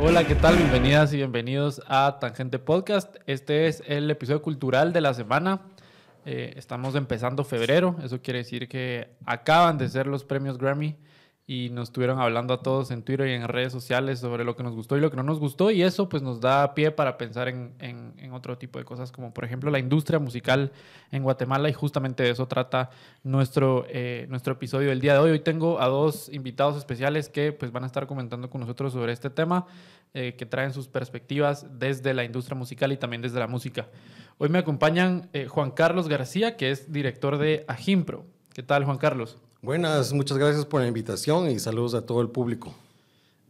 Hola, ¿qué tal? Bienvenidas y bienvenidos a Tangente Podcast. Este es el episodio cultural de la semana. Eh, estamos empezando febrero, eso quiere decir que acaban de ser los premios Grammy y nos estuvieron hablando a todos en Twitter y en redes sociales sobre lo que nos gustó y lo que no nos gustó y eso pues nos da pie para pensar en, en, otro tipo de cosas como por ejemplo la industria musical en Guatemala y justamente de eso trata nuestro, eh, nuestro episodio del día de hoy. Hoy tengo a dos invitados especiales que pues van a estar comentando con nosotros sobre este tema eh, que traen sus perspectivas desde la industria musical y también desde la música. Hoy me acompañan eh, Juan Carlos García que es director de Ajimpro. ¿Qué tal Juan Carlos? Buenas, muchas gracias por la invitación y saludos a todo el público.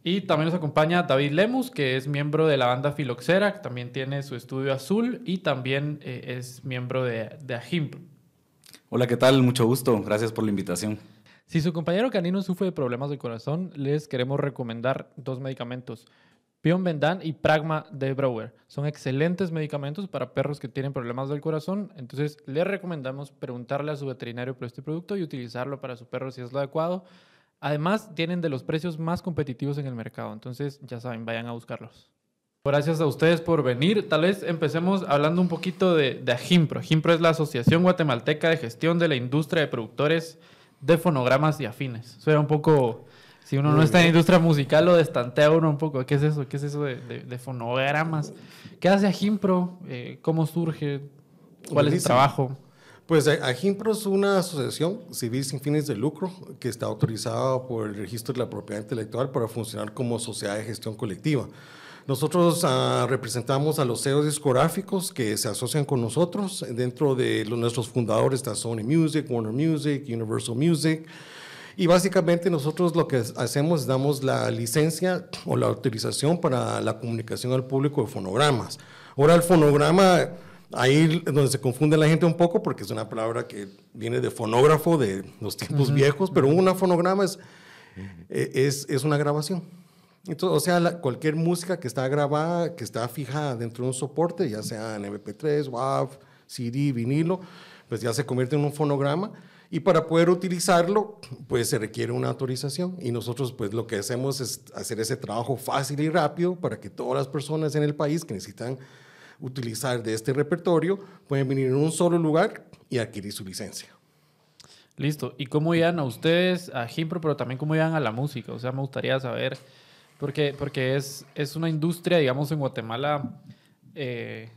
Y también nos acompaña David Lemus, que es miembro de la banda Filoxera, que también tiene su estudio azul y también eh, es miembro de, de AJIMP. Hola, ¿qué tal? Mucho gusto. Gracias por la invitación. Si su compañero canino sufre de problemas de corazón, les queremos recomendar dos medicamentos. Pion Bendan y Pragma de Brower. Son excelentes medicamentos para perros que tienen problemas del corazón. Entonces, les recomendamos preguntarle a su veterinario por este producto y utilizarlo para su perro si es lo adecuado. Además, tienen de los precios más competitivos en el mercado. Entonces, ya saben, vayan a buscarlos. Gracias a ustedes por venir. Tal vez empecemos hablando un poquito de, de AGIMPRO. Es la Asociación Guatemalteca de Gestión de la Industria de Productores de Fonogramas y Afines. Eso era un poco si uno no está en industria musical, lo destantea uno un poco. ¿Qué es eso? ¿Qué es eso de, fonogramas? ¿Qué hace Ajimpro? Eh, ¿Cómo surge? ¿Cuál es el trabajo? Pues Ajimpro es una asociación civil sin fines de lucro que está autorizada por el registro de la propiedad intelectual para funcionar como sociedad de gestión colectiva. Nosotros ah, representamos a los CEOs discográficos que se asocian con nosotros. Dentro de los, nuestros fundadores está Sony Music, Warner Music, Universal Music. Y básicamente nosotros lo que hacemos es damos la licencia o la autorización para la comunicación al público de fonogramas. Ahora el fonograma, ahí donde se confunde la gente un poco porque es una palabra que viene de fonógrafo de los tiempos viejos, pero una fonograma es, eh, es, es una grabación. Entonces, o sea, cualquier música que está grabada, que está fijada dentro de un soporte, ya sea en MP3, WAV, CD, vinilo, pues ya se convierte en un fonograma y para poder utilizarlo, pues se requiere una autorización y nosotros pues lo que hacemos es hacer ese trabajo fácil y rápido para que todas las personas en el país que necesitan utilizar de este repertorio pueden venir en un solo lugar y adquirir su licencia. Listo. ¿Y cómo llegan a ustedes a Gimpro, pero también cómo llegan a la música? O sea, me gustaría saber, porque, porque es, es una industria, digamos, en Guatemala eh,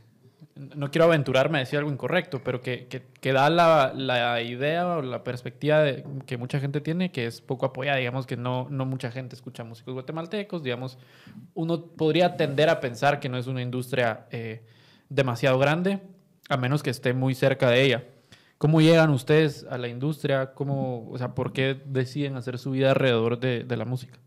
no quiero aventurarme a decir algo incorrecto, pero que, que, da la, la, idea o la perspectiva de, que mucha gente tiene, que es poco apoyada, digamos que no, no mucha gente escucha músicos guatemaltecos, digamos, uno podría tender a pensar que no es una industria eh, demasiado grande, a menos que esté muy cerca de ella. ¿Cómo llegan ustedes a la industria? ¿Cómo, o sea, ¿Por qué deciden hacer su vida alrededor de, de la música?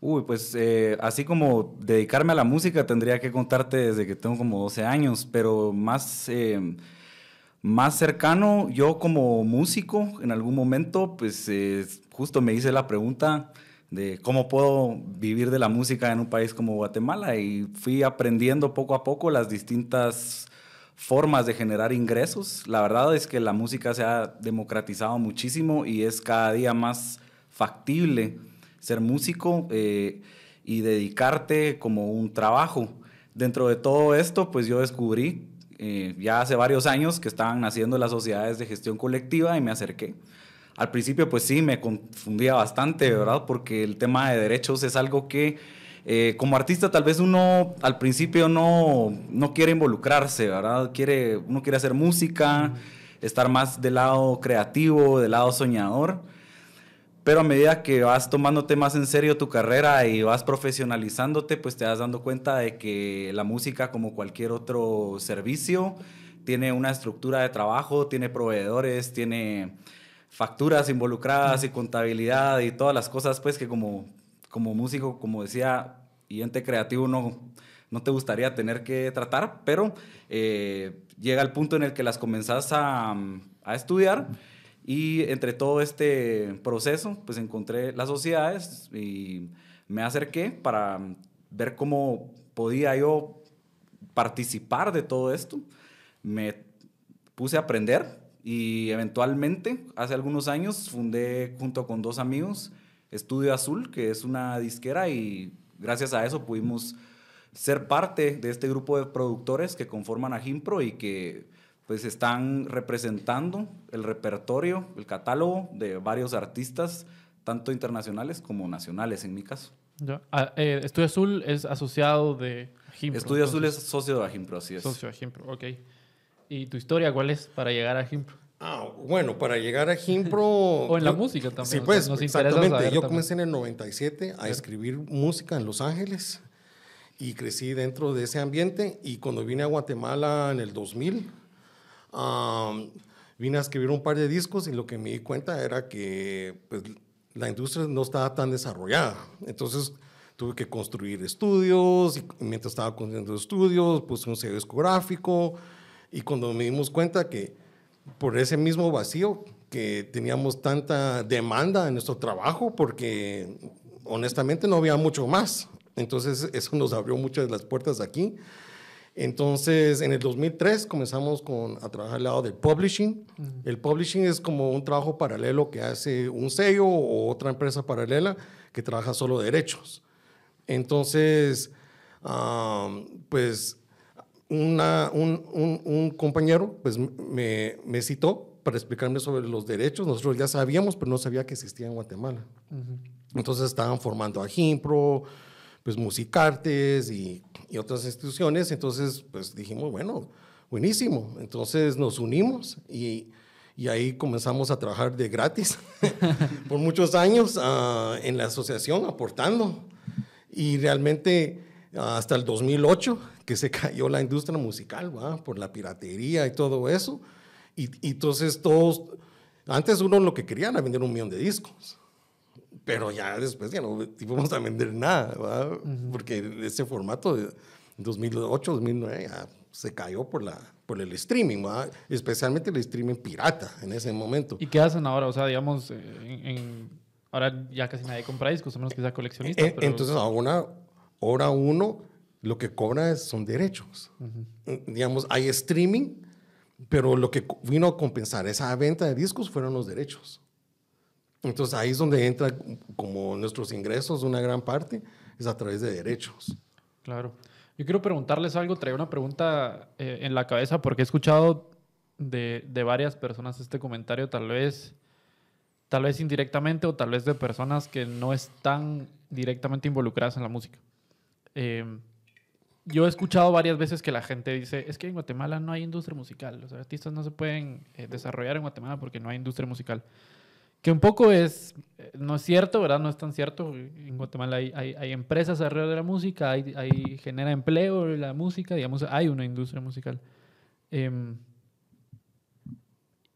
Uy, pues eh, así como dedicarme a la música tendría que contarte desde que tengo como 12 años, pero más, eh, más cercano, yo como músico en algún momento, pues eh, justo me hice la pregunta de cómo puedo vivir de la música en un país como Guatemala y fui aprendiendo poco a poco las distintas formas de generar ingresos. La verdad es que la música se ha democratizado muchísimo y es cada día más factible ser músico eh, y dedicarte como un trabajo. Dentro de todo esto, pues yo descubrí eh, ya hace varios años que estaban naciendo las sociedades de gestión colectiva y me acerqué. Al principio, pues sí, me confundía bastante, ¿verdad? Porque el tema de derechos es algo que eh, como artista tal vez uno al principio no, no quiere involucrarse, ¿verdad? Quiere, uno quiere hacer música, estar más del lado creativo, del lado soñador pero a medida que vas tomándote más en serio tu carrera y vas profesionalizándote, pues te vas dando cuenta de que la música, como cualquier otro servicio, tiene una estructura de trabajo, tiene proveedores, tiene facturas involucradas y contabilidad y todas las cosas, pues que como, como músico, como decía, y ente creativo no, no te gustaría tener que tratar, pero eh, llega el punto en el que las comenzás a, a estudiar y entre todo este proceso, pues encontré las sociedades y me acerqué para ver cómo podía yo participar de todo esto. Me puse a aprender Y eventualmente, hace algunos años, fundé junto con dos amigos Estudio Azul, que es una disquera y gracias a eso pudimos ser parte de este grupo de productores que conforman a Gimpro y que pues están representando el repertorio, el catálogo de varios artistas, tanto internacionales como nacionales en mi caso. Ah, eh, Estudio Azul es asociado de Gimpro. Estudio Azul es socio de Agimpro, así es. Socio de Gimpro, ok. ¿Y tu historia cuál es para llegar a Gimpro? Ah, bueno, para llegar a Gimpro... o en la música también. Sí, pues, exactamente. Yo comencé en el 97 a escribir música en Los Ángeles y crecí dentro de ese ambiente y cuando vine a Guatemala en el 2000, vine a escribir un par de discos y lo que me di cuenta era que pues, la industria no estaba tan desarrollada. Entonces tuve que construir estudios y mientras estaba construyendo estudios puse un sello discográfico y cuando me dimos cuenta que por ese mismo vacío que teníamos tanta demanda en nuestro trabajo porque honestamente no había mucho más. Entonces eso nos abrió muchas de las puertas aquí. Entonces en el 2003 comenzamos con, a trabajar al lado del publishing. El publishing es como un trabajo paralelo que hace un sello o otra empresa paralela que trabaja solo derechos. Entonces, pues una, un, un, un, compañero pues, me, me, citó para explicarme sobre los derechos. Nosotros ya sabíamos, pero no sabía que existía en Guatemala. Entonces estaban formando a Gimpro, pues Musicartes y, y, otras instituciones. Entonces, pues dijimos, bueno, buenísimo. Entonces nos unimos y, y ahí comenzamos a trabajar de gratis por muchos años uh, en la asociación, aportando. Y realmente hasta el 2008 que se cayó la industria musical, ¿va? por la piratería y todo eso. Y, entonces todos, antes uno lo que quería era vender un millón de discos, pero ya después ya no íbamos a vender nada, ¿va? porque ese formato de 2008, 2009 ya se cayó por, la, por el streaming, ¿va? especialmente el streaming pirata en ese momento. ¿Y qué hacen ahora? O sea, digamos, en, ahora ya casi nadie compra discos, a menos que sea coleccionista. E, entonces ahora, ahora uno lo que cobra son derechos. Digamos, hay streaming, pero lo que vino a compensar esa venta de discos fueron los derechos. Entonces ahí es donde entra como nuestros ingresos, una gran parte es a través de derechos. Claro. Yo quiero preguntarles algo, traía una pregunta eh, en la cabeza porque he escuchado de, de, varias personas este comentario, tal vez, tal vez indirectamente o tal vez de personas que no están directamente involucradas en la música. Eh, yo he escuchado varias veces que la gente dice, es que en Guatemala no hay industria musical, los artistas no se pueden eh, desarrollar en Guatemala porque no hay industria musical. Que un poco es, eh, no es cierto, ¿verdad? No es tan cierto. En Guatemala hay, hay, empresas alrededor de la música, hay, hay, genera empleo la música, digamos, hay una industria musical. Em,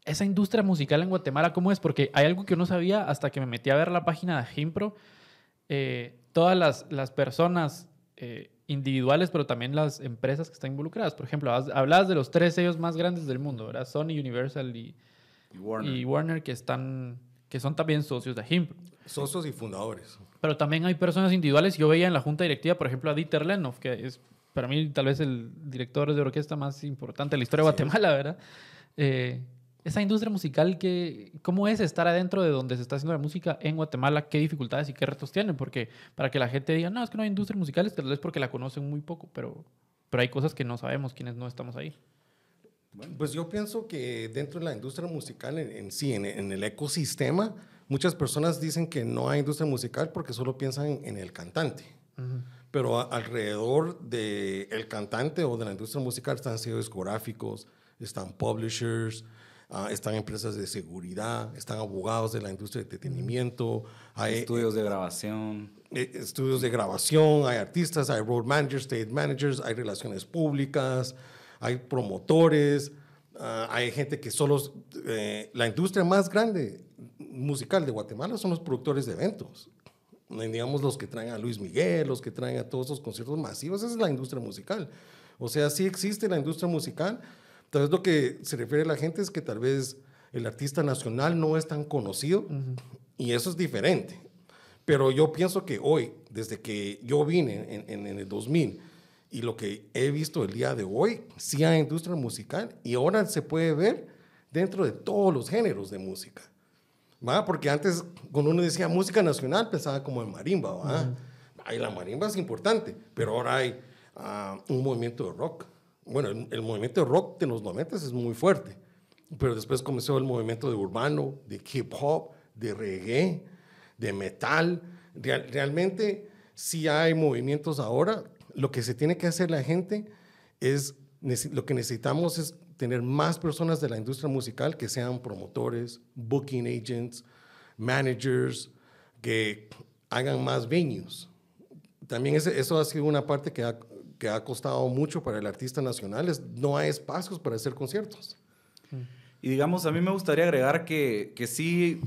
esa industria musical en Guatemala, ¿cómo es? Porque hay algo que no sabía hasta que me metí a ver la página de Gimpro. Eh, todas las, las personas individuales, pero también las empresas que están involucradas. Por ejemplo, hablabas de los tres sellos más grandes del mundo, ¿verdad? Sony, Universal y, Warner. que, están, que son también socios de HIMP. Socios y fundadores. Pero también hay personas individuales. Yo veía en la junta directiva, por ejemplo, a Dieter Lenov, que es para mí tal vez el director de orquesta más importante de la historia de Guatemala, ¿verdad? Eh, esa industria musical, que, ¿cómo es estar adentro de donde se está haciendo la música en Guatemala? ¿Qué dificultades y qué retos tienen? Porque para que la gente diga, no, es que no hay industria musical, es tal vez porque la conocen muy poco, pero, pero hay cosas que no sabemos quienes no estamos ahí. Bueno, pues yo pienso que dentro de la industria musical en, sí, en, el ecosistema, muchas personas dicen que no hay industria musical porque solo piensan en el cantante. Pero alrededor del el cantante o de la industria musical están sellos discográficos, están publishers, Ah, están empresas de seguridad, están abogados de la industria de entretenimiento, hay estudios de grabación. Eh, estudios de grabación, hay artistas, hay road managers, state managers, hay relaciones públicas, hay promotores, ah, hay gente que solo... Eh, la industria más grande musical de Guatemala son los productores de eventos. Digamos los que traen a Luis Miguel, los que traen a todos esos conciertos masivos, esa es la industria musical. O sea, sí existe la industria musical, Tal vez lo que se refiere a la gente es que tal vez el artista nacional no es tan conocido y eso es diferente. Pero yo pienso que hoy, desde que yo vine en, en, el 2000 y lo que he visto el día de hoy, sí hay industria musical y ahora se puede ver dentro de todos los géneros de música. ¿va? Porque antes, cuando uno decía música nacional, pensaba como en marimba. ¿va? Ay, la marimba es importante, pero ahora hay ah, un movimiento de rock. Bueno, el, movimiento de rock de los 90 es muy fuerte, pero después comenzó el movimiento de urbano, de hip hop, de reggae, de metal. realmente, si hay movimientos ahora, lo que se tiene que hacer la gente es, lo que necesitamos es tener más personas de la industria musical que sean promotores, booking agents, managers, que hagan más venues. También eso ha sido una parte que ha, que ha costado mucho para el artista nacional, es, no hay espacios para hacer conciertos. Y digamos, a mí me gustaría agregar que, que sí,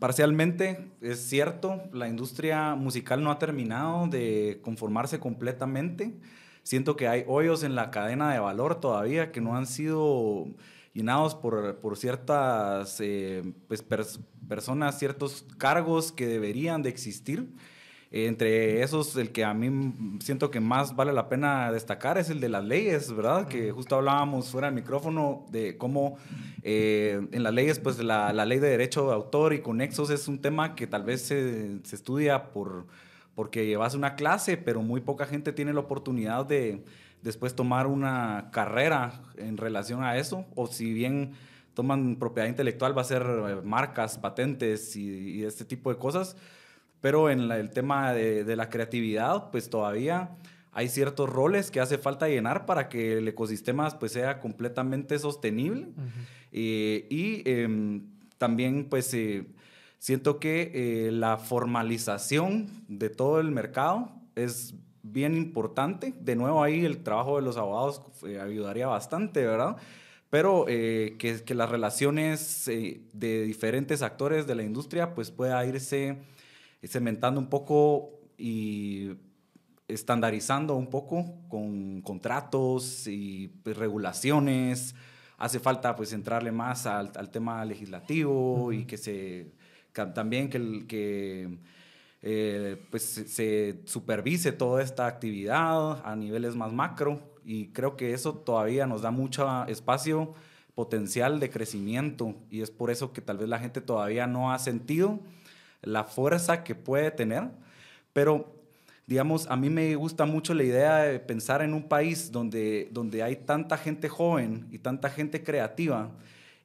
parcialmente es cierto, la industria musical no ha terminado de conformarse completamente siento que hay hoyos en la cadena de valor todavía que no han sido llenados por, por ciertas eh, pues, personas, ciertos cargos que deberían de existir. Entre esos, el que a mí siento que más vale la pena destacar es el de las leyes, ¿verdad? Que justo hablábamos fuera del micrófono de cómo eh, en las leyes, pues la, la, ley de derecho de autor y conexos es un tema que tal vez se, se estudia por porque llevas una clase, pero muy poca gente tiene la oportunidad de después tomar una carrera en relación a eso, o si bien toman propiedad intelectual va a ser eh, marcas, patentes y, este tipo de cosas, pero en el tema de, la creatividad, pues todavía hay ciertos roles que hace falta llenar para que el ecosistema pues sea completamente sostenible eh, y em, también pues eh, Siento que eh, la formalización de todo el mercado es bien importante. De nuevo ahí el trabajo de los abogados eh, ayudaría bastante, ¿verdad? Pero eh, que, que, las relaciones de diferentes actores de la industria pues pueda irse cementando un poco y estandarizando un poco con contratos y pues, regulaciones. Hace falta pues entrarle más al, al tema legislativo y que se también que, que eh, pues se supervise toda esta actividad a niveles más macro. Y creo que eso todavía nos da mucho espacio potencial de crecimiento. Y es por eso que tal vez la gente todavía no ha sentido la fuerza que puede tener, pero digamos, a mí me gusta mucho la idea de pensar en un país donde, donde hay tanta gente joven y tanta gente creativa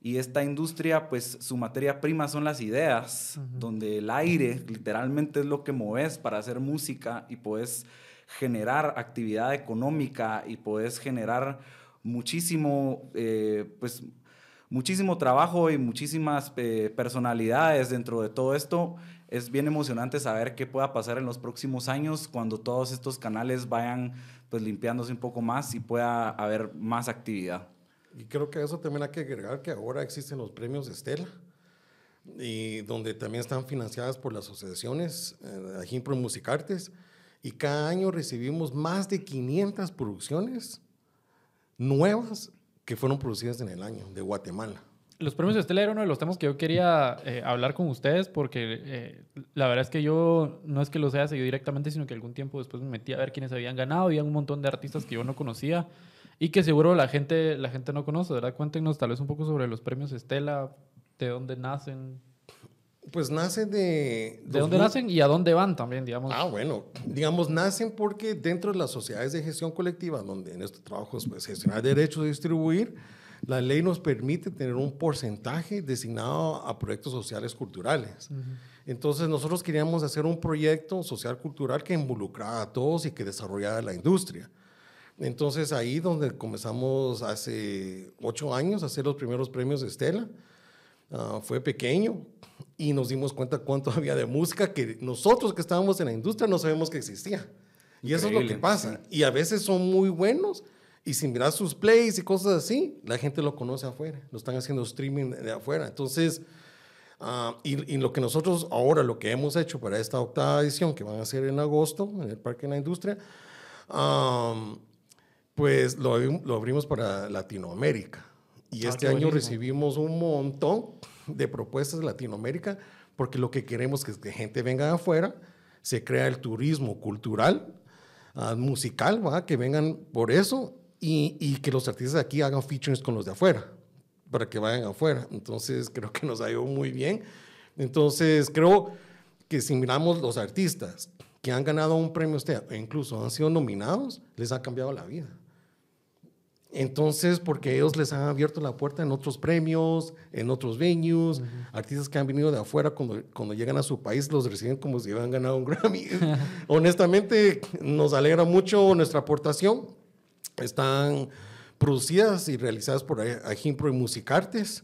y esta industria, pues su materia prima son las ideas, donde el aire literalmente es lo que mueves para hacer música y puedes generar actividad económica y puedes generar muchísimo, eh, pues, muchísimo trabajo y muchísimas eh, personalidades dentro de todo esto. Es bien emocionante saber qué pueda pasar en los próximos años cuando todos estos canales vayan pues limpiándose un poco más y pueda haber más actividad. Y creo que eso también hay que agregar que ahora existen los premios Estela, y donde también están financiadas por las asociaciones, eh, Ajimpro Musicartes, y cada año recibimos más de 500 producciones nuevas que fueron producidas en el año de Guatemala. Los premios Estela era uno de los temas que yo quería eh, hablar con ustedes porque eh, la verdad es que yo no es que los haya seguido directamente, sino que algún tiempo después me metí a ver quiénes habían ganado. Había un montón de artistas que yo no conocía y que seguro la gente, la gente no conoce, ¿verdad? Cuéntenos tal vez un poco sobre los premios Estela, de dónde nacen. Pues nace de... ¿De dónde nacen y a dónde van también, digamos? Ah, bueno, digamos, nacen porque dentro de las sociedades de gestión colectiva, donde en estos trabajos, pues gestionar derechos de distribuir, la ley nos permite tener un porcentaje designado a proyectos sociales culturales. Entonces nosotros queríamos hacer un proyecto social cultural que involucrara a todos y que desarrollara la industria. Entonces ahí donde comenzamos hace ocho años a hacer los primeros premios de Estela, ah, fue pequeño y nos dimos cuenta cuánto había de música que nosotros que estábamos en la industria no sabemos que existía. Y eso es lo que pasa. Y a veces son muy buenos y sin mirar sus plays y cosas así, la gente lo conoce afuera, lo están haciendo streaming de afuera. Entonces, ah, y, lo que nosotros ahora, lo que hemos hecho para esta octava edición, que van a ser en agosto en el Parque de la Industria, um, pues lo, lo abrimos para Latinoamérica. Y ah, este año recibimos un montón de propuestas de Latinoamérica porque lo que queremos es que gente venga de afuera, se crea el turismo cultural, uh, musical, ¿va? que vengan por eso y, y, que los artistas de aquí hagan features con los de afuera. para que vayan afuera. Entonces, creo que nos ha ido muy bien. Entonces, creo que si miramos los artistas que han ganado un premio usted e incluso han sido nominados, les ha cambiado la vida. Entonces, porque ellos les han abierto la puerta en otros premios, en otros venues, artistas que han venido de afuera, cuando, cuando llegan a su país, los reciben como si hubieran ganado un Grammy. Honestamente, nos alegra mucho nuestra aportación. Están producidas y realizadas por Ajimpro y Musicartes.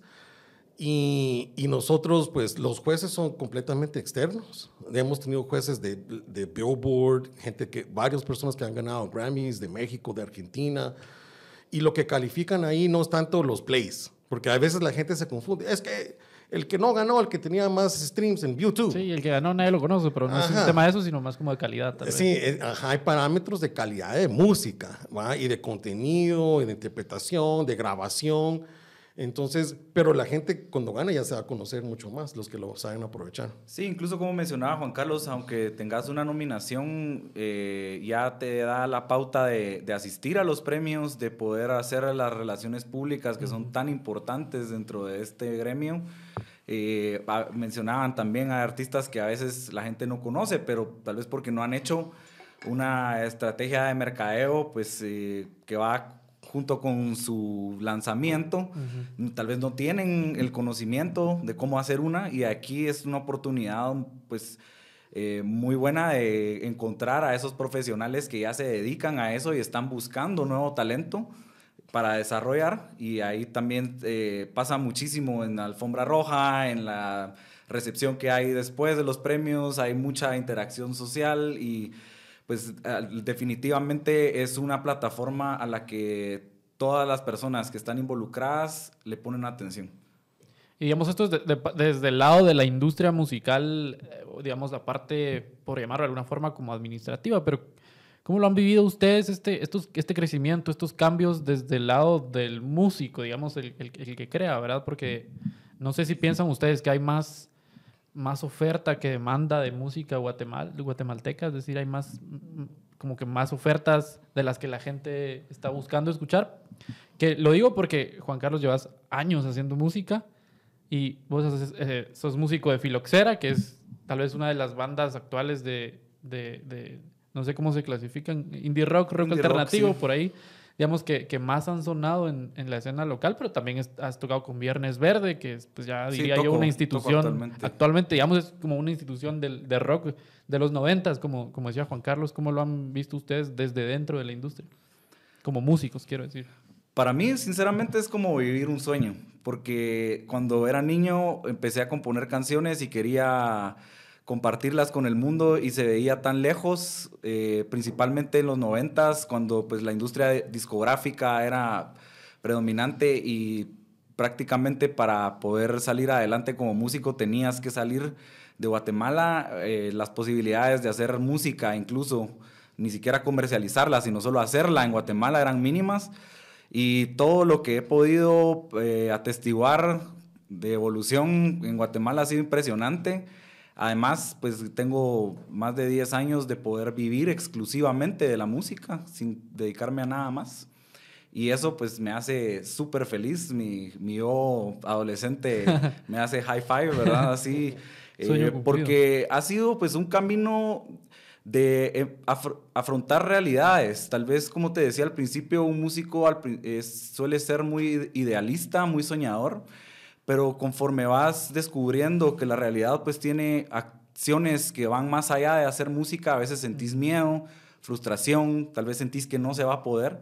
Y, y, nosotros, pues los jueces son completamente externos. Hemos tenido jueces de, de Billboard, gente que, varias personas que han ganado Grammys de México, de Argentina, y lo que califican ahí no es tanto los plays, porque a veces la gente se confunde. Es que el que no ganó, el que tenía más streams en YouTube. Sí, el que ganó nadie lo conoce, pero no es un tema de eso, sino más como de calidad. sí, eh, hay parámetros de calidad de música, ¿va? y de contenido, y de interpretación, de grabación. Entonces, pero la gente cuando gana ya se va a conocer mucho más, los que lo saben aprovechar. Sí, incluso como mencionaba Juan Carlos, aunque tengas una nominación, eh, ya te da la pauta de, de, asistir a los premios, de poder hacer las relaciones públicas que son tan importantes dentro de este gremio. Eh, mencionaban también a artistas que a veces la gente no conoce, pero tal vez porque no han hecho una estrategia de mercadeo, pues eh, que va junto con su lanzamiento, tal vez no tienen el conocimiento de cómo hacer una y aquí es una oportunidad pues eh, muy buena de encontrar a esos profesionales que ya se dedican a eso y están buscando nuevo talento para desarrollar y ahí también eh, pasa muchísimo en la alfombra roja, en la recepción que hay después de los premios, hay mucha interacción social y pues definitivamente es una plataforma a la que todas las personas que están involucradas le ponen atención. Y digamos, esto es desde el lado de la industria musical, eh, digamos, la parte, por llamarlo de alguna forma, como administrativa, pero ¿cómo lo han vivido ustedes este, estos, este crecimiento, estos cambios desde el lado del músico, digamos, el, el, el que crea, ¿verdad? Porque no sé si piensan ustedes que hay más más oferta que demanda de música guatemal, guatemalteca, es decir, hay más, como que más ofertas de las que la gente está buscando escuchar. Que lo digo porque, Juan Carlos, llevas años haciendo música y vos eh, sos músico de Filoxera, que es tal vez una de las bandas actuales de, de, no sé cómo se clasifican, indie rock, rock alternativo, por ahí digamos, que, que más han sonado en, en, la escena local, pero también has tocado con Viernes Verde, que es, pues ya diría yo, una institución, actualmente. digamos, es como una institución del, de rock de los noventas, como, como decía Juan Carlos, ¿cómo lo han visto ustedes desde dentro de la industria? Como músicos, quiero decir. Para mí, sinceramente, es como vivir un sueño, porque cuando era niño empecé a componer canciones y quería compartirlas con el mundo y se veía tan lejos, eh, principalmente en los noventas, cuando pues la industria discográfica era predominante y prácticamente para poder salir adelante como músico tenías que salir de Guatemala, eh, las posibilidades de hacer música, incluso ni siquiera comercializarla, sino solo hacerla en Guatemala eran mínimas. Y todo lo que he podido eh, atestiguar de evolución en Guatemala ha sido impresionante. Además, pues tengo más de 10 años de poder vivir exclusivamente de la música, sin dedicarme a nada más. Y eso pues me hace súper feliz, mi, mi, yo adolescente me hace high five, ¿verdad? Así, eh, porque ha sido pues un camino de eh, afrontar realidades. Tal vez, como te decía al principio, un músico suele ser muy idealista, muy soñador, pero conforme vas descubriendo que la realidad pues tiene acciones que van más allá de hacer música, a veces sentís miedo, frustración, tal vez sentís que no se va a poder.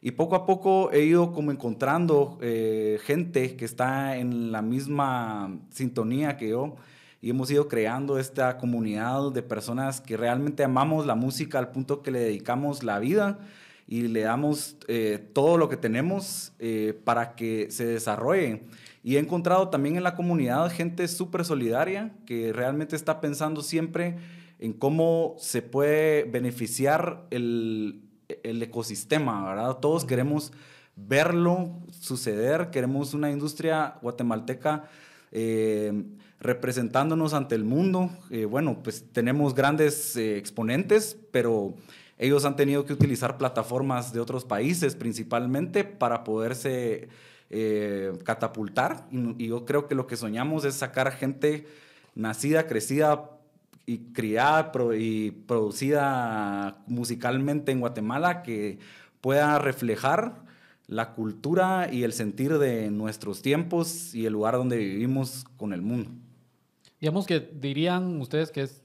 Y poco a poco he ido como encontrando eh, gente que está en la misma sintonía que yo y hemos ido creando esta comunidad de personas que realmente amamos la música al punto que le dedicamos la vida y le damos eh, todo lo que tenemos eh, para que se desarrolle. Y he encontrado también en la comunidad gente súper solidaria que realmente está pensando siempre en cómo se puede beneficiar el, el ecosistema, ¿verdad? Todos queremos verlo suceder, queremos una industria guatemalteca eh, representándonos ante el mundo. Eh, bueno, pues tenemos grandes eh, exponentes, pero ellos han tenido que utilizar plataformas de otros países principalmente para poderse eh, catapultar. Y, y yo creo que lo que soñamos es sacar gente nacida, crecida y criada pro- y producida musicalmente en Guatemala que pueda reflejar la cultura y el sentir de nuestros tiempos y el lugar donde vivimos con el mundo. Digamos que dirían ustedes que es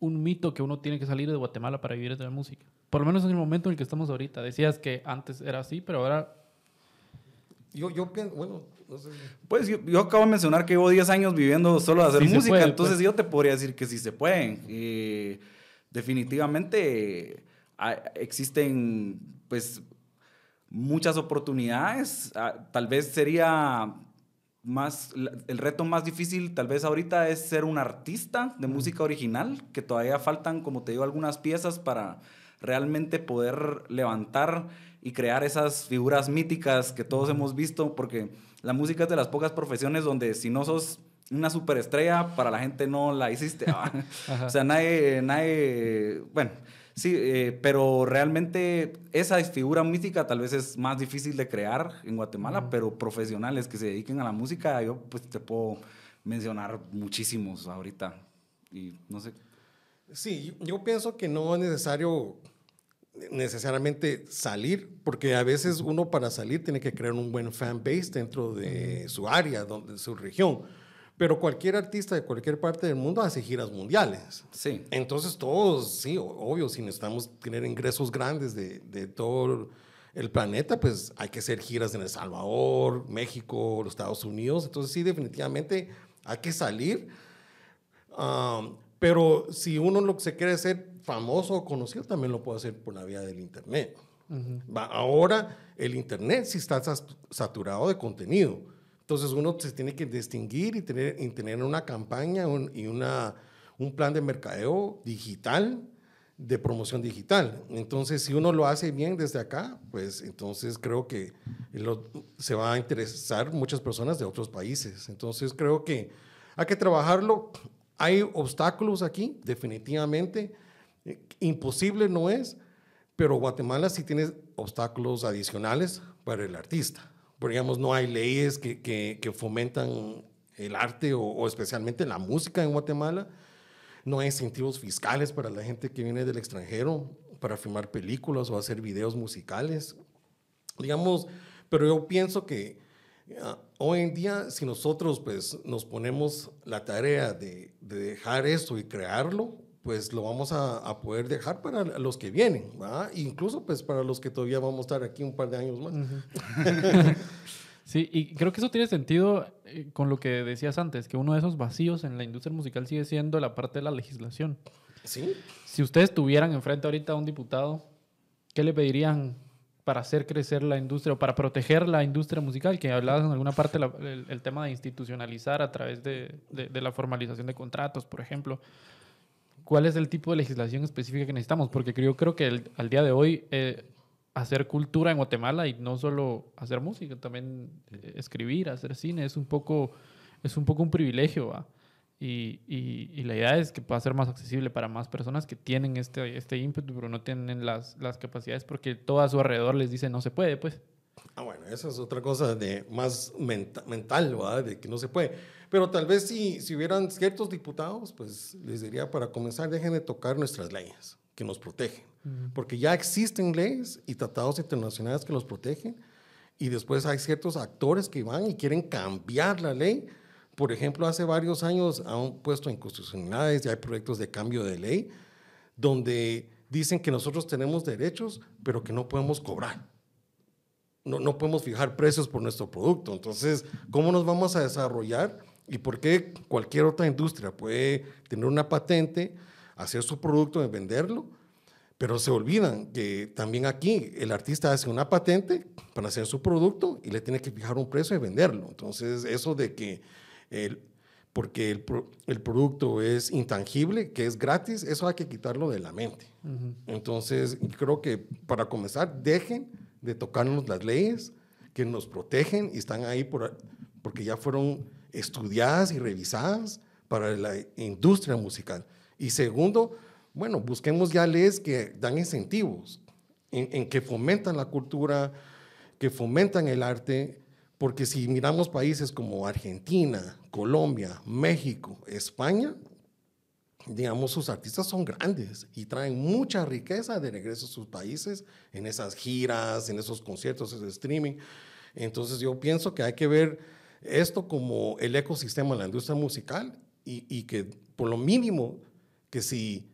un mito que uno tiene que salir de Guatemala para vivir de la música. Por lo menos en el momento en el que estamos ahorita. Decías que antes era así, pero ahora Yo, yo pienso, bueno, no sé. Pues yo, yo acabo de mencionar que llevo 10 años viviendo solo de hacer Sí música, puede, entonces pues. yo te podría decir que sí se pueden. Y definitivamente ah, existen pues muchas oportunidades. Ah, Tal vez sería más, el reto más difícil tal vez ahorita es ser un artista de música original, que todavía faltan, como te digo, algunas piezas para realmente poder levantar y crear esas figuras míticas que todos hemos visto, porque la música es de las pocas profesiones donde si no sos una superestrella, para la gente no la hiciste. o sea, nadie, nadie, bueno, sí, eh, pero realmente esa figura mítica tal vez es más difícil de crear en Guatemala, pero profesionales que se dediquen a la música, yo pues te puedo mencionar muchísimos ahorita. Y no sé. Sí, yo pienso que no es necesario necesariamente salir, porque a veces uno para salir tiene que crear un buen fan base dentro de su área, donde, su región. Pero cualquier artista de cualquier parte del mundo hace giras mundiales. Sí. Entonces todos, sí, obvio, si necesitamos tener ingresos grandes de, de todo el planeta, pues hay que hacer giras en El Salvador, México, los Estados Unidos. Entonces sí, definitivamente hay que salir. Um, pero si uno lo que se quiere hacer famoso o conocido, también lo puede hacer por la vía del Internet. Va, Ahora el Internet sí está saturado de contenido. Entonces uno se tiene que distinguir y tener, y tener una campaña un- y una, un plan de mercadeo digital, de promoción digital. Entonces si uno lo hace bien desde acá, pues entonces creo que lo- se va a interesar muchas personas de otros países. Entonces creo que hay que trabajarlo. Hay obstáculos aquí, definitivamente. Imposible no es, pero Guatemala sí tiene obstáculos adicionales para el artista. Por digamos, no hay leyes que, que- que fomentan el arte o, o especialmente la música en Guatemala. No hay incentivos fiscales para la gente que viene del extranjero para filmar películas o hacer videos musicales. Digamos, pero yo pienso que ah, hoy en día, si nosotros pues, nos ponemos la tarea de, de dejar esto y crearlo, pues lo vamos a, a poder dejar para los que vienen, ¿verdad? Incluso pues para los que todavía vamos a estar aquí un par de años más. Sí, y creo que eso tiene sentido eh, con lo que decías antes, que uno de esos vacíos en la industria musical sigue siendo la parte de la legislación. ¿Sí? Si ustedes tuvieran enfrente ahorita a un diputado, ¿qué le pedirían para hacer crecer la industria o para proteger la industria musical? Que hablabas en alguna parte la- el, el tema de institucionalizar a través de, de- de la formalización de contratos, por ejemplo. ¿Cuál es el tipo de legislación específica que necesitamos? Porque yo creo que el- al día de hoy eh, hacer cultura en Guatemala y no solo hacer música, también eh, escribir, hacer cine, es un poco, es un, poco un privilegio. ¿va? Y, y- y la idea es que pueda ser más accesible para más personas que tienen este, este ímpetu, pero no tienen las, las capacidades porque todo a su alrededor les dice no se puede, pues. Ah, bueno, esa es otra cosa de más menta- mental, ¿verdad? De que no se puede. Pero tal vez si, si hubieran ciertos diputados, pues les diría para comenzar, dejen de tocar nuestras leyes que nos protegen. Porque ya existen leyes y tratados internacionales que los protegen. Y después hay ciertos actores que van y quieren cambiar la ley. Por ejemplo, hace varios años han puesto inconstitucionalidades y hay proyectos de cambio de ley donde dicen que nosotros tenemos derechos, pero que no podemos cobrar no, no podemos fijar precios por nuestro producto. Entonces, ¿cómo nos vamos a desarrollar? ¿Y por qué cualquier otra industria puede tener una patente, hacer su producto y venderlo? Pero se olvidan que también aquí el artista hace una patente para hacer su producto y le tiene que fijar un precio y venderlo. Entonces, eso de que el, porque el, el producto es intangible, que es gratis, eso hay que quitarlo de la mente. Entonces, creo que para comenzar, dejen de tocarnos las leyes que nos protegen y están ahí por, porque ya fueron estudiadas y revisadas para la industria musical. Y segundo, bueno, busquemos ya leyes que dan incentivos, en, que fomentan la cultura, que fomentan el arte, Porque si miramos países como Argentina, Colombia, México, España, digamos, sus artistas son grandes y traen mucha riqueza de regreso a sus países en esas giras, en esos conciertos, ese streaming. Entonces yo pienso que hay que ver esto como el ecosistema de la industria musical y, y que por lo mínimo, que si,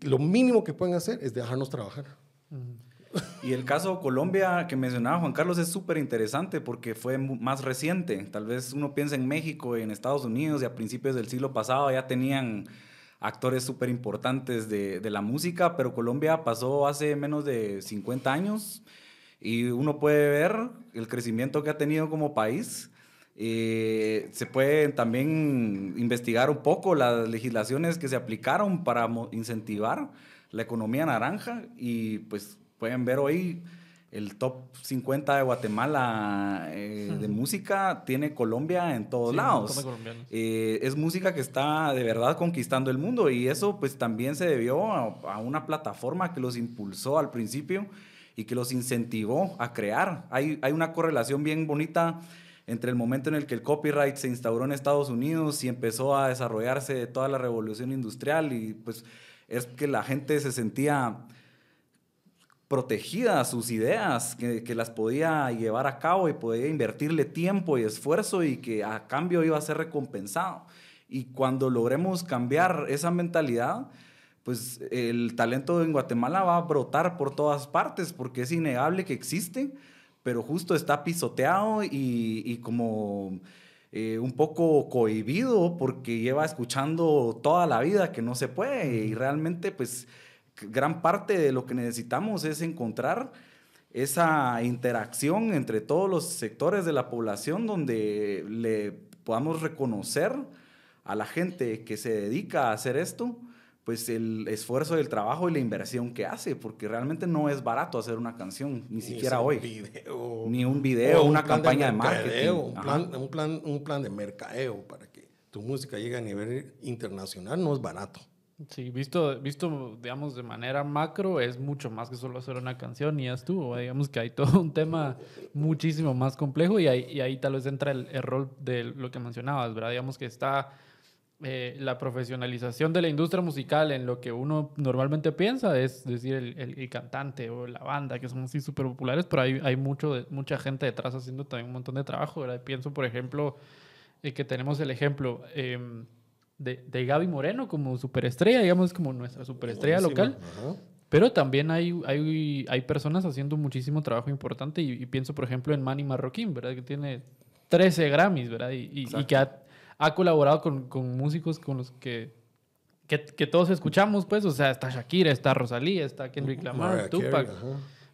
lo mínimo que pueden hacer es dejarnos trabajar. Y el caso Colombia que mencionaba Juan Carlos es súper interesante porque fue más reciente. Tal vez uno piensa en México y en Estados Unidos y a principios del siglo pasado ya tenían actores súper importantes de, de, la música, pero Colombia pasó hace menos de 50 años y uno puede ver el crecimiento que ha tenido como país. Eh, se puede también investigar un poco las legislaciones que se aplicaron para incentivar la economía naranja y pues pueden ver hoy el top 50 de Guatemala eh, de música tiene Colombia en todos lados. Eh, es música que está de verdad conquistando el mundo y eso pues también se debió a, una plataforma que los impulsó al principio y que los incentivó a crear. Hay, hay una correlación bien bonita entre el momento en el que el copyright se instauró en Estados Unidos y empezó a desarrollarse toda la revolución industrial y pues es que la gente se sentía protegida sus ideas, que, que, las podía llevar a cabo y podía invertirle tiempo y esfuerzo y que a cambio iba a ser recompensado. Y cuando logremos cambiar esa mentalidad, pues el talento en Guatemala va a brotar por todas partes porque es innegable que existe, pero justo está pisoteado y, y como eh, un poco cohibido porque lleva escuchando toda la vida que no se puede. Y realmente pues gran parte de lo que necesitamos es encontrar esa interacción entre todos los sectores de la población donde le podamos reconocer a la gente que se dedica a hacer esto, pues el esfuerzo del trabajo y la inversión que hace, porque realmente no es barato hacer una canción, ni, siquiera hoy. ni un video, una campaña de, marketing. Un plan, un, plan, un plan de mercadeo para que tu música llegue a nivel internacional no es barato. Sí, visto, visto, digamos, de manera macro, es mucho más que solo hacer una canción y ya estuvo. Digamos que hay todo un tema muchísimo más complejo y ahí, y ahí tal vez entra el, rol de lo que mencionabas, ¿verdad? Digamos que está eh, la profesionalización de la industria musical en lo que uno normalmente piensa, es decir, el, el, cantante o la banda, que son así súper populares, pero hay, hay mucho, mucha gente detrás haciendo también un montón de trabajo, ¿verdad? Pienso, por ejemplo, eh, que tenemos el ejemplo... Eh, de, de Gaby Moreno como superestrella, digamos, como nuestra superestrella local. Pero también hay, hay, hay personas haciendo muchísimo trabajo importante y, pienso, por ejemplo, en Manny Marroquín, ¿verdad? Que tiene 13 Grammys, ¿verdad? Y, y, que ha, ha colaborado con, con, músicos con los que, que, que, todos escuchamos, pues, o sea, está Shakira, está Rosalía, está Kendrick Lamar, Tupac.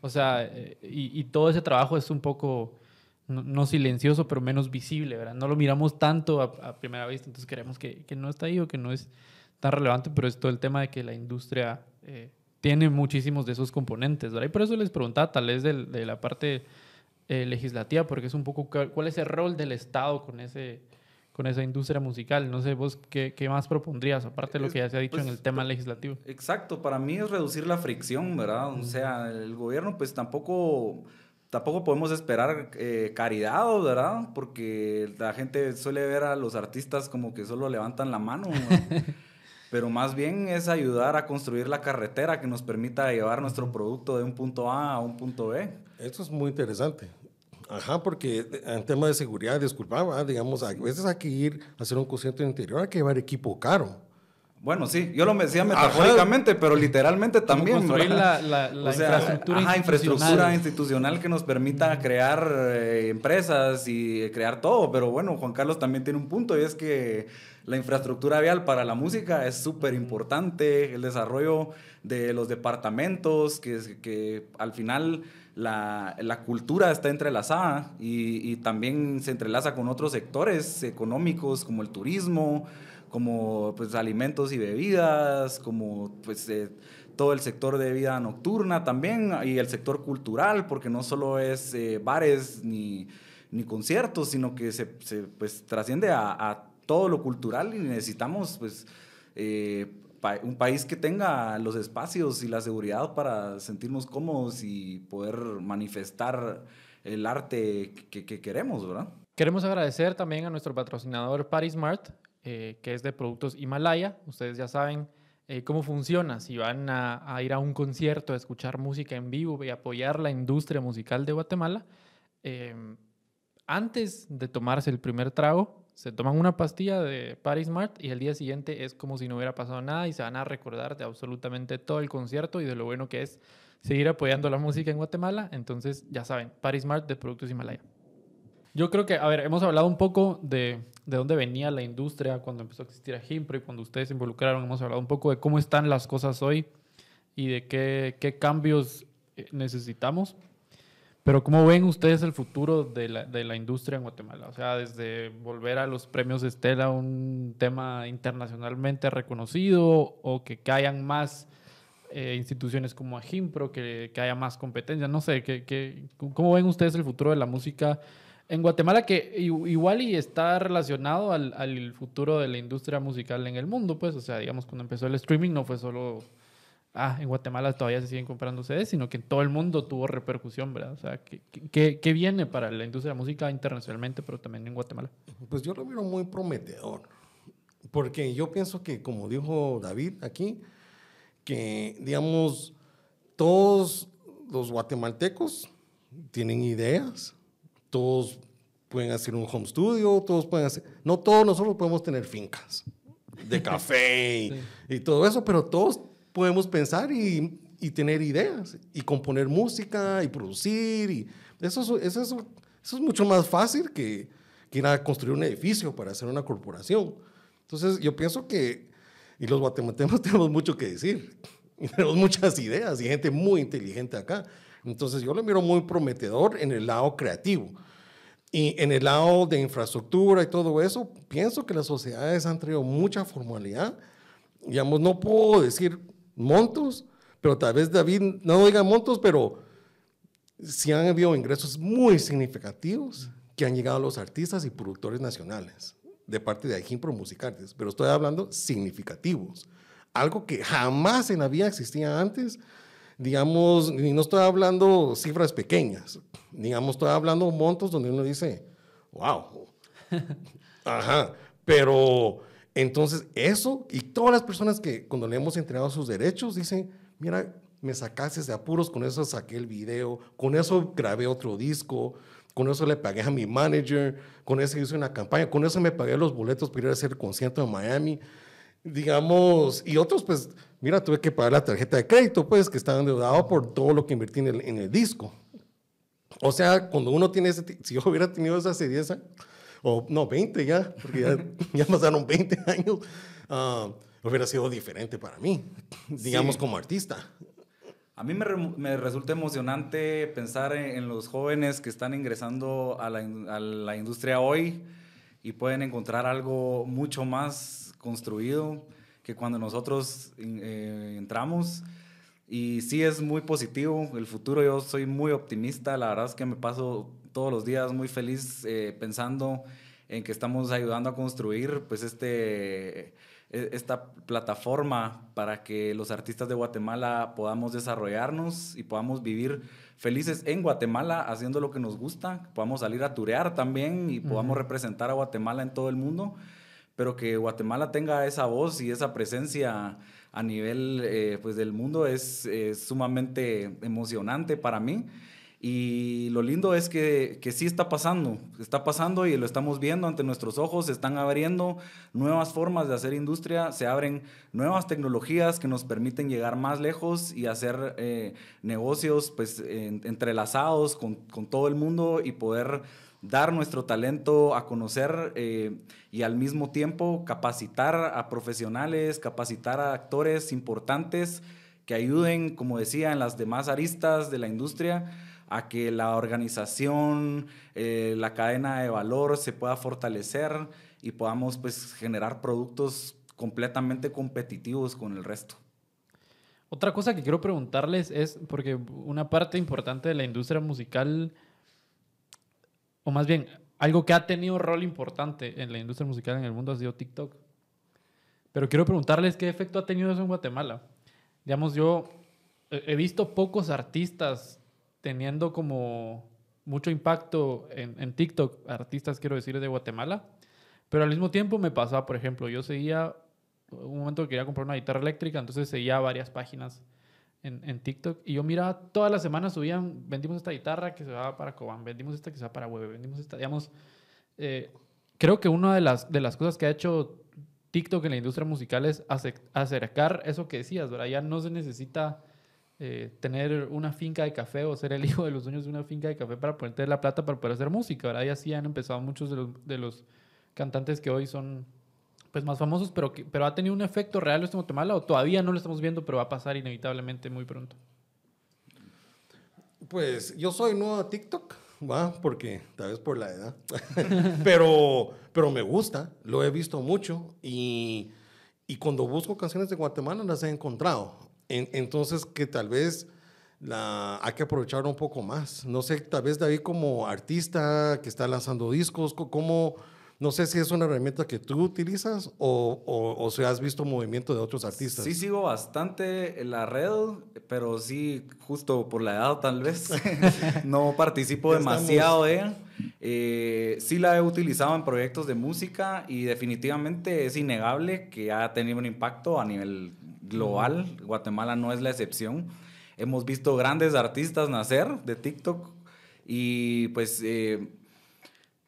o sea, eh, y, todo ese trabajo es un poco no, silencioso, pero menos visible, ¿verdad? No lo miramos tanto a, primera vista, entonces creemos que, que, no está ahí o que no es tan relevante, pero es todo el tema de que la industria eh, tiene muchísimos de esos componentes, ¿verdad? Y por eso les preguntaba tal vez de, la parte eh, legislativa, porque es un poco cuál es el rol del Estado con ese con esa industria musical. No sé, vos qué, qué más propondrías, aparte de lo que ya se ha dicho en pues, el tema legislativo. Exacto, para mí es reducir la fricción, ¿verdad? O sea, el gobierno pues tampoco tampoco podemos esperar eh, caridad, ¿verdad? Porque la gente suele ver a los artistas como que solo levantan la mano. Pero más bien es ayudar a construir la carretera que nos permita llevar nuestro producto de un punto A a un punto B. Eso es muy interesante. Ajá, porque en tema de seguridad, disculpa, digamos, a veces hay que ir a hacer un concierto interior, hay que llevar equipo caro. Bueno, sí, yo lo decía metafóricamente, pero literalmente también. Construir la, la, infraestructura, ajá, infraestructura institucional que nos permita crear eh, empresas y crear todo. Pero bueno, Juan Carlos también tiene un punto y es que la infraestructura vial para la música es súper importante. El desarrollo de los departamentos, que, que al final la, la, cultura está entrelazada y, también se entrelaza con otros sectores económicos como el turismo como pues alimentos y bebidas, como pues eh, todo el sector de vida nocturna también y el sector cultural, porque no solo es eh, bares ni, ni, conciertos, sino que se, pues trasciende a, a, todo lo cultural y necesitamos pues eh, un país que tenga los espacios y la seguridad para sentirnos cómodos y poder manifestar el arte que, que queremos, ¿verdad? Queremos agradecer también a nuestro patrocinador Paris Smart, eh, que es de productos Himalaya. Ustedes ya saben eh, cómo funciona. Si van a, a, ir a un concierto, a escuchar música en vivo y apoyar la industria musical de Guatemala, eh, antes de tomarse el primer trago, se toman una pastilla de Paris Smart y el día siguiente es como si no hubiera pasado nada y se van a recordar de absolutamente todo el concierto y de lo bueno que es seguir apoyando la música en Guatemala. Entonces, ya saben, Paris Smart de productos Himalaya. Yo creo que, a ver, hemos hablado un poco de, de dónde venía la industria cuando empezó a existir a Gimpro y cuando ustedes se involucraron. Hemos hablado un poco de cómo están las cosas hoy y de qué, qué cambios eh, necesitamos. Pero ¿cómo ven ustedes el futuro de la, de la, industria en Guatemala? O sea, desde volver a los premios Estela un tema internacionalmente reconocido o que hayan más eh, instituciones como Agimpro, que, que, haya más competencia. No sé, que, que, ¿cómo ven ustedes el futuro de la música en Guatemala? Que igual y está relacionado al, al futuro de la industria musical en el mundo, pues, o sea, digamos, cuando empezó el streaming no fue solo ah, en Guatemala todavía se siguen comprando CDs, sino que en todo el mundo tuvo repercusión, ¿verdad? O sea, ¿qué, qué, qué viene para la industria de la música internacionalmente, pero también en Guatemala? Pues yo lo miro muy prometedor, porque yo pienso que, como dijo David aquí, que, digamos, todos los guatemaltecos tienen ideas, todos pueden hacer un home studio, todos pueden hacer, no todos nosotros podemos tener fincas de café y, sí. y todo eso, pero todos podemos pensar y, y, tener ideas y componer música y producir. Y eso, eso, eso, eso es mucho más fácil que, que, ir a construir un edificio para hacer una corporación. Entonces yo pienso que, y los guatemaltecos tenemos mucho que decir, y tenemos muchas ideas y gente muy inteligente acá. Entonces yo lo miro muy prometedor en el lado creativo. Y en el lado de infraestructura y todo eso, pienso que las sociedades han traído mucha formalidad. Digamos, no puedo decir montos, pero tal vez David no diga montos, pero sí han habido ingresos muy significativos que han llegado a los artistas y productores nacionales de parte de Ajimpro Musicales, pero estoy hablando significativos, algo que jamás en la vida existía antes, digamos, y no estoy hablando cifras pequeñas, digamos, estoy hablando montos donde uno dice, wow, ajá, pero entonces, eso y todas las personas que cuando le hemos entregado sus derechos dicen, mira, me sacaste de apuros, con eso saqué el video, con eso grabé otro disco, con eso le pagué a mi manager, con eso hice una campaña, con eso me pagué los boletos para ir a hacer el concierto en Miami, digamos, y otros, pues, mira, tuve que pagar la tarjeta de crédito, pues, que estaba endeudado por todo lo que invertí en el, en el disco. O sea, cuando uno tiene ese, si yo hubiera tenido esa hace 10 años, o no, 20 ya, porque ya, ya pasaron 20 años, uh, hubiera sido diferente para mí, digamos, sí. como artista. A mí me, re, me resulta emocionante pensar en, en, los jóvenes que están ingresando a la, a la, industria hoy y pueden encontrar algo mucho más construido que cuando nosotros eh, entramos. Y sí es muy positivo el futuro, yo soy muy optimista, la verdad es que me paso todos los días muy feliz eh, pensando en que estamos ayudando a construir pues este, e, esta plataforma para que los artistas de Guatemala podamos desarrollarnos y podamos vivir felices en Guatemala haciendo lo que nos gusta, podamos salir a turear también y podamos uh -huh. representar a Guatemala en todo el mundo, pero que Guatemala tenga esa voz y esa presencia a nivel eh, pues del mundo es eh, sumamente emocionante para mí. Y lo lindo es que, que, sí está pasando, está pasando y lo estamos viendo ante nuestros ojos, se están abriendo nuevas formas de hacer industria, se abren nuevas tecnologías que nos permiten llegar más lejos y hacer eh, negocios pues, en, entrelazados con, con, todo el mundo y poder dar nuestro talento a conocer eh, y al mismo tiempo capacitar a profesionales, capacitar a actores importantes que ayuden, como decía, en las demás aristas de la industria a que la organización, eh, la cadena de valor se pueda fortalecer y podamos pues, generar productos completamente competitivos con el resto. Otra cosa que quiero preguntarles es, porque una parte importante de la industria musical, o más bien, algo que ha tenido un rol importante en la industria musical en el mundo ha sido TikTok. Pero quiero preguntarles qué efecto ha tenido eso en Guatemala. Digamos, yo he visto pocos artistas teniendo como mucho impacto en, TikTok, artistas quiero decir de Guatemala, pero al mismo tiempo me pasaba, por ejemplo, yo seguía un momento que quería comprar una guitarra eléctrica, entonces seguía varias páginas en, TikTok y yo miraba todas las semanas subían, vendimos esta guitarra que se va para Cobán, vendimos esta que se va para Web, vendimos esta, digamos, eh, creo que una de las, de las cosas que ha hecho TikTok en la industria musical es acercar eso que decías, ¿verdad? Ya no se necesita eh, tener una finca de café o ser el hijo de los dueños de una finca de café para poder tener la plata para poder hacer música, ¿verdad? Y así han empezado muchos de los, cantantes que hoy son pues más famosos, pero, pero ha tenido un efecto real esto en Guatemala o todavía no lo estamos viendo, pero va a pasar inevitablemente muy pronto. Pues yo soy nuevo a TikTok, va, porque tal vez por la edad, pero, pero me gusta, lo he visto mucho y, y cuando busco canciones de Guatemala las he encontrado. Entonces que tal vez la, hay que aprovechar un poco más. No sé, tal vez David como artista que está lanzando discos, ¿cómo, no sé si es una herramienta que tú utilizas o, o, si has visto movimiento de otros artistas. Sí, sigo bastante en la red, pero sí, justo por la edad tal vez, no participo demasiado de ella. Eh, sí la he utilizado en proyectos de música y definitivamente es innegable que ha tenido un impacto a nivel global. Guatemala no es la excepción. Hemos visto grandes artistas nacer de TikTok y pues... Eh,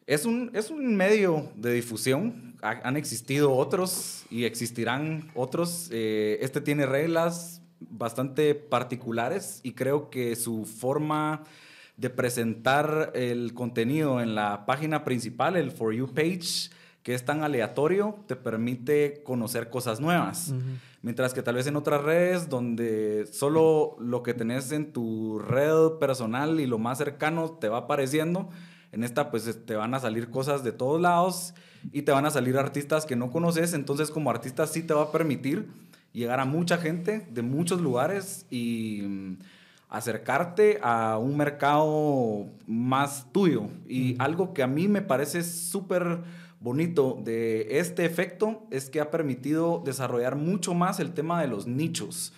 es un, es un medio de difusión. han existido otros y existirán otros. Eh, este tiene reglas bastante particulares y creo que su forma de presentar el contenido en la página principal, el For You page, que es tan aleatorio, te permite conocer cosas nuevas. Mientras que tal vez en otras redes donde solo lo que tenés en tu red personal y lo más cercano te va apareciendo, en esta pues te van a salir cosas de todos lados y te van a salir artistas que no conoces, entonces como artista sí te va a permitir llegar a mucha gente de muchos lugares y mm, acercarte a un mercado más tuyo. Y algo que a mí me parece súper bonito de este efecto es que ha permitido desarrollar mucho más el tema de los nichos,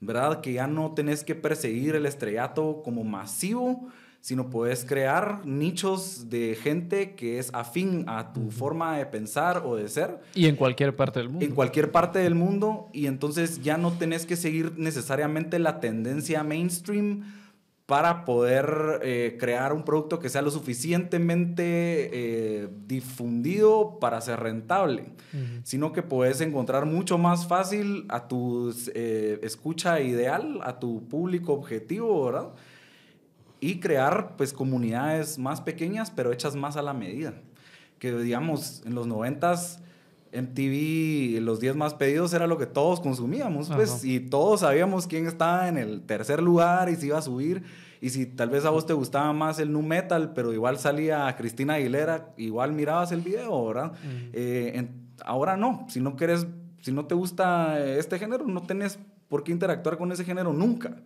¿verdad? Que ya no tenés que perseguir el estrellato como masivo, sino puedes crear nichos de gente que es afín a tu forma de pensar o de ser. Y en cualquier parte del mundo. En cualquier parte del mundo, y entonces ya no tenés que seguir necesariamente la tendencia mainstream para poder eh, crear un producto que sea lo suficientemente eh, difundido para ser rentable, sino que puedes encontrar mucho más fácil a tu eh, escucha ideal, a tu público objetivo, ¿verdad? y crear pues comunidades más pequeñas pero hechas más a la medida. Que digamos, en los noventas MTV, los 10 más pedidos era lo que todos consumíamos, pues, y todos sabíamos quién estaba en el tercer lugar y si iba a subir, y si tal vez a vos te gustaba más el nu metal, pero igual salía Cristina Aguilera, igual mirabas el video, ¿verdad? Eh, ahora no, si no quieres, si no te gusta este género, no tenés por qué interactuar con ese género nunca.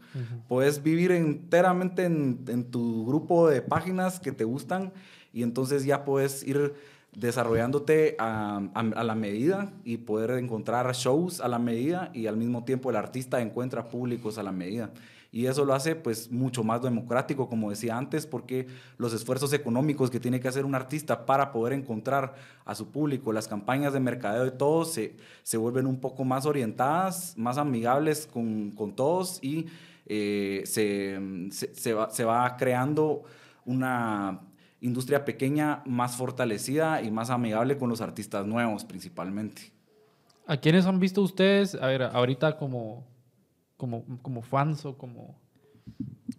Puedes vivir enteramente en, tu grupo de páginas que te gustan y entonces ya puedes ir desarrollándote a, a, la medida y poder encontrar shows a la medida y al mismo tiempo el artista encuentra públicos a la medida. Y eso lo hace pues mucho más democrático, como decía antes, porque los esfuerzos económicos que tiene que hacer un artista para poder encontrar a su público, las campañas de mercadeo de todos se, se vuelven un poco más orientadas, más amigables con, con todos y eh, se, se, va, se va creando una industria pequeña más fortalecida y más amigable con los artistas nuevos principalmente. ¿A quiénes han visto ustedes, a ver, ahorita como como, como fans o como,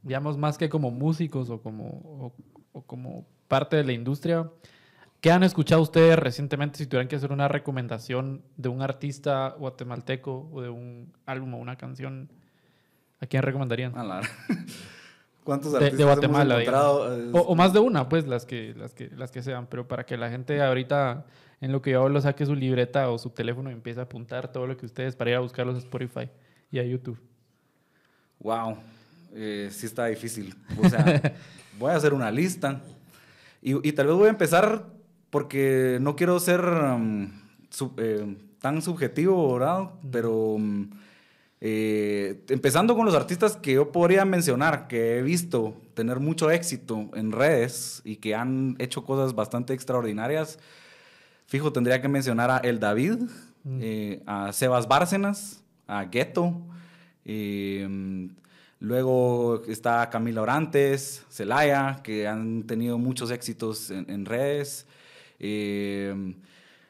digamos, más que como músicos o como, o, como parte de la industria. ¿Qué han escuchado ustedes recientemente si tuvieran que hacer una recomendación de un artista guatemalteco o de un álbum o una canción? ¿A quién recomendarían? ¿Cuántos artistas de, Guatemala, hemos o, o, más de una, pues, las que, las, que, las que sean. Pero para que la gente ahorita, en lo que yo hablo, saque su libreta o su teléfono y empiece a apuntar todo lo que ustedes para ir a buscarlos a Spotify y a YouTube. Wow, eh, sí está difícil. O sea, voy a hacer una lista. Y, tal vez voy a empezar porque no quiero ser um, eh, tan subjetivo, ¿verdad? Pero um, Eh, empezando con los artistas que yo podría mencionar, que he visto tener mucho éxito en redes y que han hecho cosas bastante extraordinarias. Fijo, tendría que mencionar a El David, mm. eh, a Sebas Bárcenas, a Ghetto. Eh, luego está Camila Orantes, Celaya, que han tenido muchos éxitos en, redes.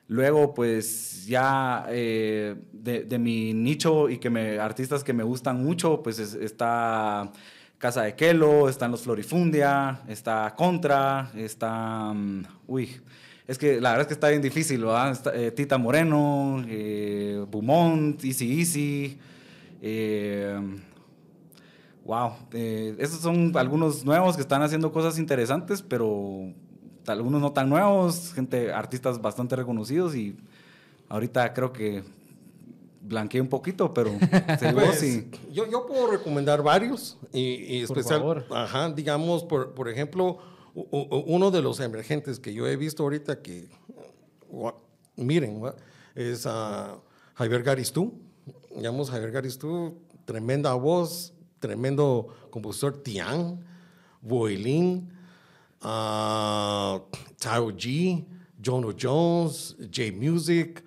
Luego, pues ya eh, de, mi nicho y que me, artistas que me gustan mucho, pues está Casa de Kelo, están los Florifundia, está Contra, está... Mm, uy, es que la verdad es que está bien difícil, ¿verdad? Eh, Tita Moreno, eh, Beaumont, Easy Easy. Eh, wow, esos son algunos nuevos que están haciendo cosas interesantes, pero algunos no tan nuevos, gente, artistas bastante reconocidos y ahorita creo que blanqueé un poquito, pero pues, yo, yo puedo recomendar varios y, especial, ajá, digamos, por, por ejemplo, uno de los emergentes que yo he visto ahorita que, miren, es a Javier Garistú, digamos, Javier Garistú, tremenda voz, tremendo compositor, Tian, Boilín, uh, G, Jono Jones, J Music,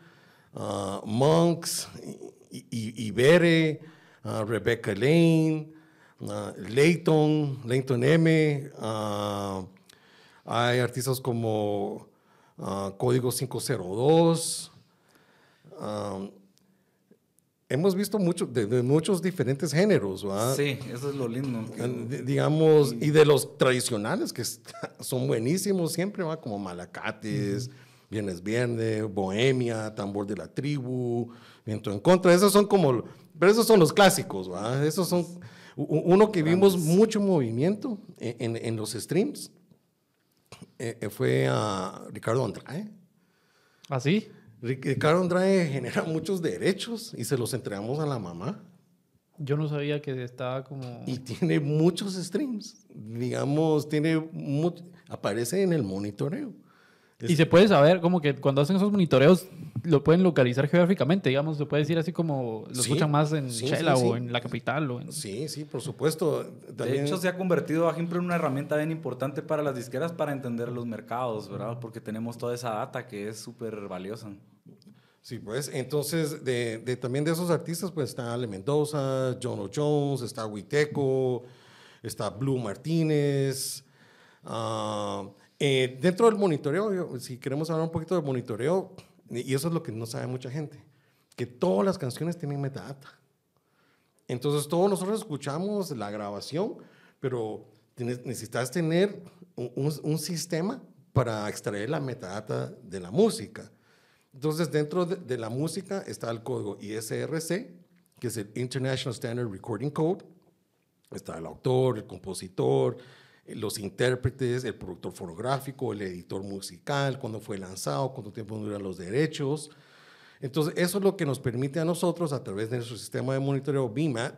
uh, Monks, Ibere, uh, Rebecca Lane, uh, Layton, Layton M. Hay artistas como Código 502. Um, hemos visto mucho, de, muchos diferentes géneros. ¿verdad? Sí, eso es lo lindo. Digamos, y de los tradicionales, que son buenísimos siempre, ¿va? como Malacates, Viernes Viernes, Bohemia, Tambor de la Tribu, Viento en Contra. Esos son como, pero esos son los clásicos. ¿va? Esos son, uno que vimos mucho movimiento en, en, los streams eh, eh, fue a Ricardo Andrade. ¿Ah, sí? Ricardo Andrade genera muchos derechos y se los entregamos a la mamá. Yo no sabía que estaba como... Y tiene muchos streams. Digamos, tiene... Aparece en el monitoreo. Y se puede saber, como que cuando hacen esos monitoreos, lo pueden localizar geográficamente, digamos, se puede decir así como lo escuchan más en Chela o en la capital. O en... Sí, sí, por supuesto. De hecho, se ha convertido, ejemplo, en una herramienta bien importante para las disqueras para entender los mercados, ¿verdad? Porque tenemos toda esa data que es súper valiosa. Sí, pues, entonces, de, de, también de esos artistas, pues está Ale Mendoza, John Jones, está Huiteco, está Blue Martínez. Uh, eh, dentro del monitoreo, si queremos hablar un poquito del monitoreo, y eso es lo que no sabe mucha gente, que todas las canciones tienen metadata. Entonces todos nosotros escuchamos la grabación, pero necesitas tener un, un, sistema para extraer la metadata de la música. Entonces dentro de, de la música está el código ISRC, que es el International Standard Recording Code. Está el autor, el compositor, los intérpretes, el productor fonográfico, el editor musical, cuándo fue lanzado, cuánto tiempo duran los derechos. Entonces, eso es lo que nos permite a nosotros, a través de nuestro sistema de monitoreo BIMAT,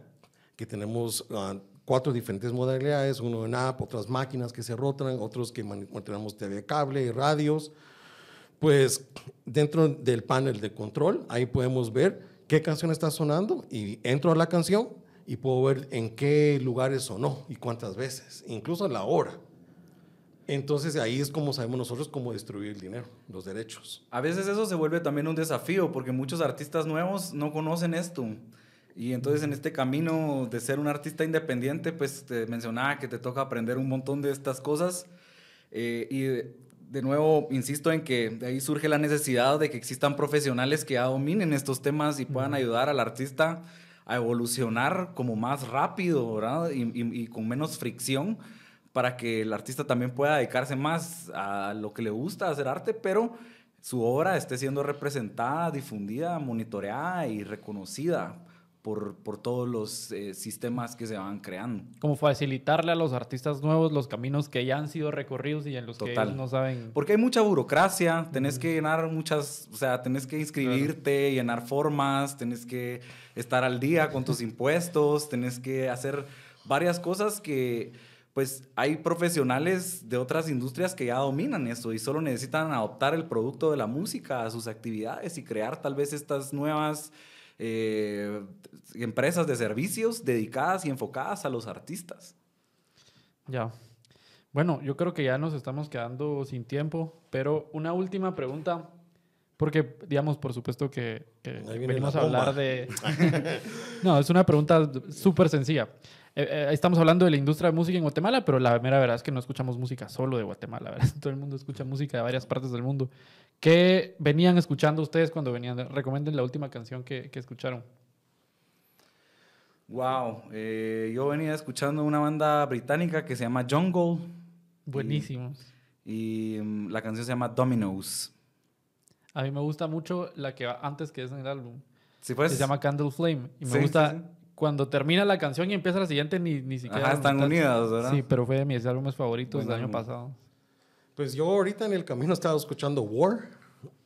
que tenemos ah, cuatro diferentes modalidades, uno en app, otras máquinas que se rotan, otros que mantenemos TV cable y radios, pues dentro del panel de control, ahí podemos ver qué canción está sonando y entro a la canción y puedo ver en qué lugares sonó y cuántas veces, incluso la hora. Entonces ahí es como sabemos nosotros cómo destruir el dinero, los derechos. A veces eso se vuelve también un desafío porque muchos artistas nuevos no conocen esto. Y entonces en este camino de ser un artista independiente, pues te mencionaba que te toca aprender un montón de estas cosas. Eh, y de, nuevo, insisto en que de ahí surge la necesidad de que existan profesionales que ya dominen estos temas y puedan ayudar al artista a evolucionar como más rápido, ¿verdad? Y, con menos fricción para que el artista también pueda dedicarse más a lo que le gusta, hacer arte, pero su obra esté siendo representada, difundida, monitoreada y reconocida por, por todos los eh, sistemas que se van creando. Como facilitarle a los artistas nuevos los caminos que ya han sido recorridos y en los que ellos no saben. Porque hay mucha burocracia, tenés que llenar muchas, o sea, tenés que inscribirte, llenar formas, tenés que estar al día con tus impuestos, tenés que hacer varias cosas que pues hay profesionales de otras industrias que ya dominan eso y solo necesitan adoptar el producto de la música a sus actividades y crear tal vez estas nuevas eh, empresas de servicios dedicadas y enfocadas a los artistas. Ya. Bueno, yo creo que ya nos estamos quedando sin tiempo, pero una última pregunta, porque, digamos, por supuesto que, que venimos a hablar de... no, es una pregunta súper sencilla. Eh, eh, estamos hablando de la industria de música en Guatemala, pero la mera verdad es que no escuchamos música solo de Guatemala, ¿verdad? Todo el mundo escucha música de varias partes del mundo. ¿Qué venían escuchando ustedes cuando venían? Recomienden la última canción que, que escucharon. Wow, eh, yo venía escuchando una banda británica que se llama Jungle Buenísimos. y mm, la canción se llama Dominoes. A mí me gusta mucho la que va antes que es en el álbum. Sí, pues. se llama Candle Flame. Y me Sí, gusta sí, sí. Cuando termina la canción y empieza la siguiente, ni, ni siquiera. Ajá, están unidas, ¿verdad? Sí, pero fue de mis álbumes favoritos del año pasado. Pues yo ahorita en el camino estaba escuchando War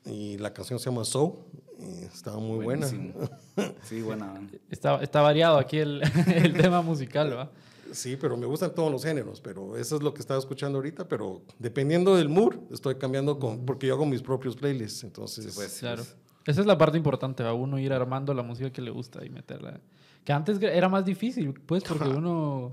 y la canción se llama So. y estaba muy buena. Buenísimo. Sí, buena. Está, está variado aquí el, el tema musical, ¿verdad? Sí, pero me gustan todos los géneros, pero eso es lo que estaba escuchando ahorita, pero dependiendo del mood, estoy cambiando con, porque yo hago mis propios playlists, entonces... Pues, sí, Claro. pues. Esa es la parte importante, va uno ir armando la música que le gusta y meterla. Que antes era más difícil, pues, porque uno.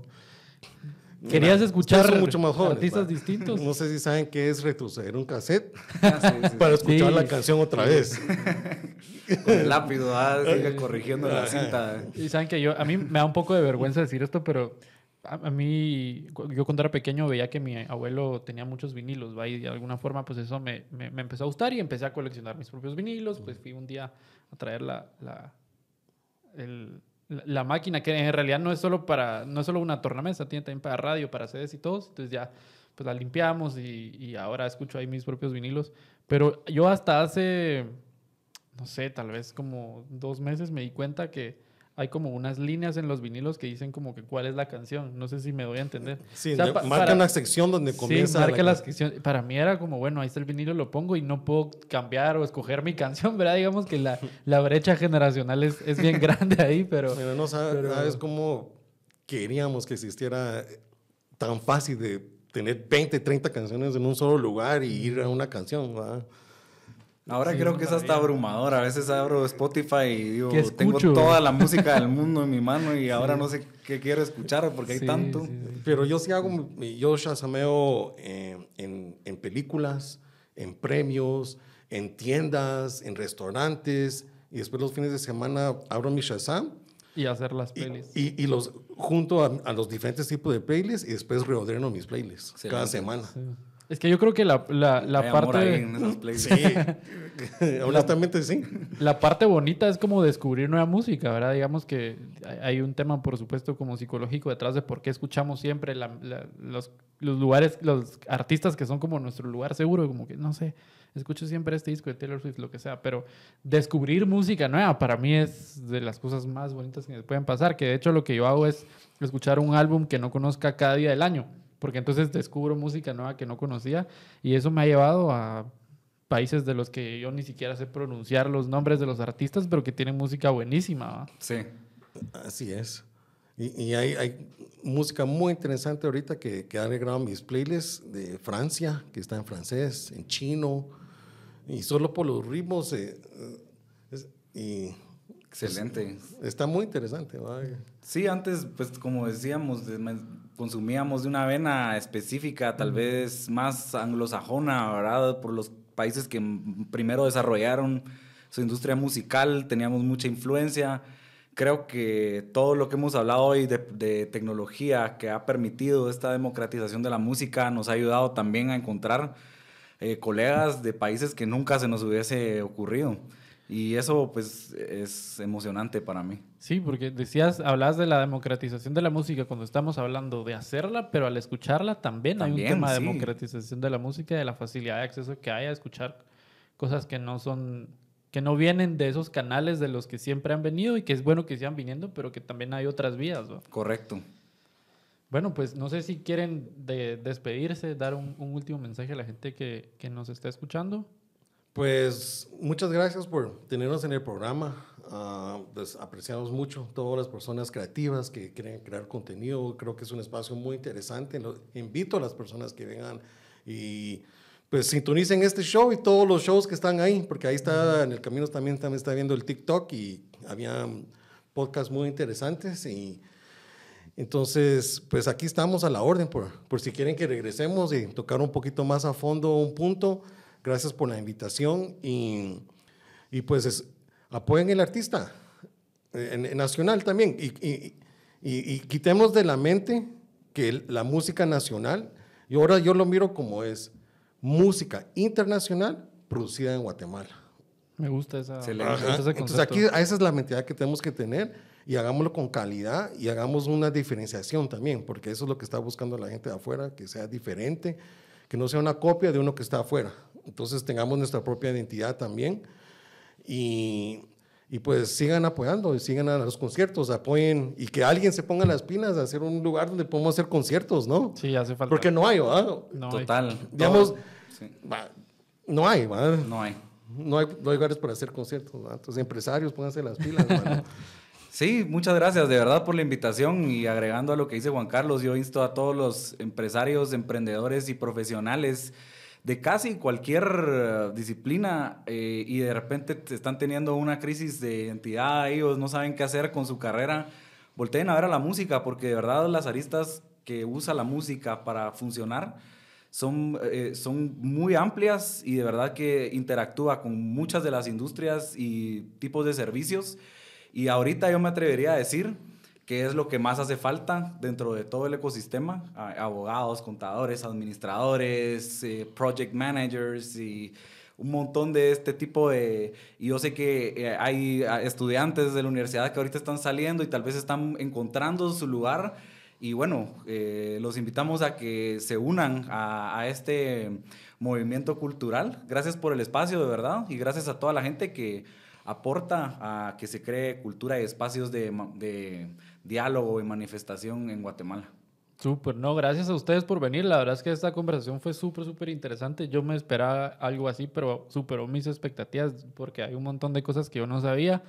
Querías escuchar mucho más jóvenes, artistas distintos. No sé si saben qué es retroceder un cassette Ah, sí, sí, para escuchar Sí. la canción otra vez. Con el lápiz, ah, sigue corrigiendo la cinta. Y saben que yo, a mí me da un poco de vergüenza decir esto, pero a, mí, yo cuando era pequeño veía que mi abuelo tenía muchos vinilos, ¿va? y de alguna forma pues eso me, me, me empezó a gustar y empecé a coleccionar mis propios vinilos, pues fui un día a traer la, la, el- la, máquina, que en realidad no es solo para, no es solo una tornamesa, tiene también para radio, para CDs y todos, entonces ya pues la limpiamos y, y ahora escucho ahí mis propios vinilos, pero yo hasta hace no sé, tal vez como dos meses me di cuenta que hay como unas líneas en los vinilos que dicen como que cuál es la canción. No sé si me doy a entender. Sí, O sea, marca para- una sección donde Sí, comienza marca la la sección. Para mí era como, bueno, ahí está el vinilo, lo pongo y no puedo cambiar o escoger mi canción, ¿verdad? Digamos que la, la brecha generacional es, es bien grande ahí, pero... Pero no sabes, Pero- sabes cómo queríamos que existiera tan fácil de tener 20, 30 canciones en un solo lugar y ir a una canción, ¿va? Ahora Sí, creo que es hasta abrumador. A veces abro Spotify y digo, ¿Qué tengo toda la música del mundo en mi mano y ahora no sé qué quiero escuchar porque hay tanto. sí, sí. Pero yo sí hago, yo shazameo eh, en, en películas, en premios, en tiendas, en restaurantes, y después los fines de semana abro mi Shazam Y hacer las y, pelis. y- y los junto a, a los diferentes tipos de playlists y después reordeno mis playlists cada semana. Es que yo creo que la, la, la Hay amor ahí parte... en. Sí, honestamente sí. La parte bonita es como descubrir nueva música, ¿verdad? Digamos que hay- hay un tema, por supuesto, como psicológico detrás de por qué escuchamos siempre la- la- los, los lugares, los artistas que son como nuestro lugar seguro, como que, no sé, escucho siempre este disco de Taylor Swift, lo que sea, pero descubrir música nueva para mí es de las cosas más bonitas que me pueden pasar, que de hecho lo que yo hago es escuchar un álbum que no conozca cada día del año, porque entonces descubro música nueva que no conocía y eso me ha llevado a países de los que yo ni siquiera sé pronunciar los nombres de los artistas, pero que tienen música buenísima. ¿va? Sí. Así es. Y, y hay, hay música muy interesante ahorita que, que ha agregado mis playlists de Francia, que está en francés, en chino, y solo por los ritmos. eh, eh, es- y Excelente. está muy interesante. ¿va? Sí, antes, pues como decíamos, consumíamos de una vena específica, tal vez más anglosajona, ¿verdad? Por los países que primero desarrollaron su industria musical, teníamos mucha influencia. Creo que todo lo que hemos hablado hoy de, de tecnología que ha permitido esta democratización de la música nos ha ayudado también a encontrar eh, colegas de países que nunca se nos hubiese ocurrido. Y eso pues es emocionante para mí. Sí, porque decías, hablabas de la democratización de la música cuando estamos hablando de hacerla, pero al escucharla también, hay un tema de sí. democratización de la música y de la facilidad de acceso que hay a escuchar cosas que no son, que no vienen de esos canales de los que siempre han venido y que es bueno que sigan viniendo, pero que también hay otras vías. Correcto. Bueno, pues no sé si quieren de- despedirse, dar un, un último mensaje a la gente que, que nos está escuchando. Pues muchas gracias por tenernos en el programa. Ah, pues, apreciamos mucho todas las personas creativas que quieren crear contenido. Creo que es un espacio muy interesante. Invito a las personas que vengan y pues sintonicen este show y todos los shows que están ahí, porque ahí está, en el camino también, también está viendo el TikTok y había podcasts muy interesantes y entonces, pues aquí estamos a la orden por, por si quieren que regresemos y tocar un poquito más a fondo un punto. Gracias por la invitación y, y pues apoyen el artista en, nacional también y, y, y, quitemos de la mente que la música nacional, y ahora yo lo miro como es música internacional producida en Guatemala. Me gusta esa. Entonces aquí esa es la mentalidad que tenemos que tener y hagámoslo con calidad y hagamos una diferenciación también, porque eso es lo que está buscando la gente de afuera, que sea diferente, que no sea una copia de uno que está afuera. Entonces tengamos nuestra propia identidad también y, y pues sigan apoyando sigan a los conciertos, apoyen y que alguien se ponga las pilas a hacer un lugar donde podemos hacer conciertos, ¿no? Sí, hace falta. Porque no hay, ¿verdad? Total. Digamos, no hay, ¿verdad? No hay. No hay, no hay lugares para hacer conciertos, ¿verdad? Entonces, empresarios, pónganse las pilas, Sí, muchas gracias de verdad por la invitación y agregando a lo que dice Juan Carlos, yo insto a todos los empresarios, emprendedores y profesionales de casi cualquier eh, disciplina eh, y de repente están teniendo una crisis de identidad, ellos no saben qué hacer con su carrera, volteen a ver a la música porque de verdad las aristas que usa la música para funcionar son, eh, son muy amplias y de verdad que interactúa con muchas de las industrias y tipos de servicios. Y ahorita yo me atrevería a decir que es lo que más hace falta dentro de todo el ecosistema, abogados, contadores, administradores, eh, project managers y un montón de este tipo de... Y yo sé que eh, hay estudiantes de la universidad que ahorita están saliendo y tal vez están encontrando su lugar. Y bueno, eh, los invitamos a que se unan a, este movimiento cultural. Gracias por el espacio, de verdad, y gracias a toda la gente que aporta a que se cree cultura y espacios de diálogo y manifestación en Guatemala. Súper, no, gracias a ustedes por venir. La verdad es que esta conversación fue súper, súper interesante. Yo me esperaba algo así, pero superó mis expectativas porque hay un montón de cosas que yo no sabía.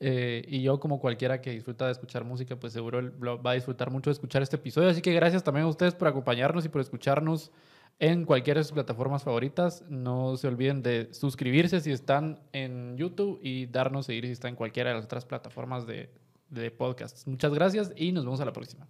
Eh, y yo, como cualquiera que disfruta de escuchar música, pues seguro va a disfrutar mucho de escuchar este episodio. Así que gracias también a ustedes por acompañarnos y por escucharnos en cualquiera de sus plataformas favoritas. No se olviden de suscribirse si están en YouTube y darnos seguir si están en cualquiera de las otras plataformas de, de podcasts. Muchas gracias y nos vemos a la próxima.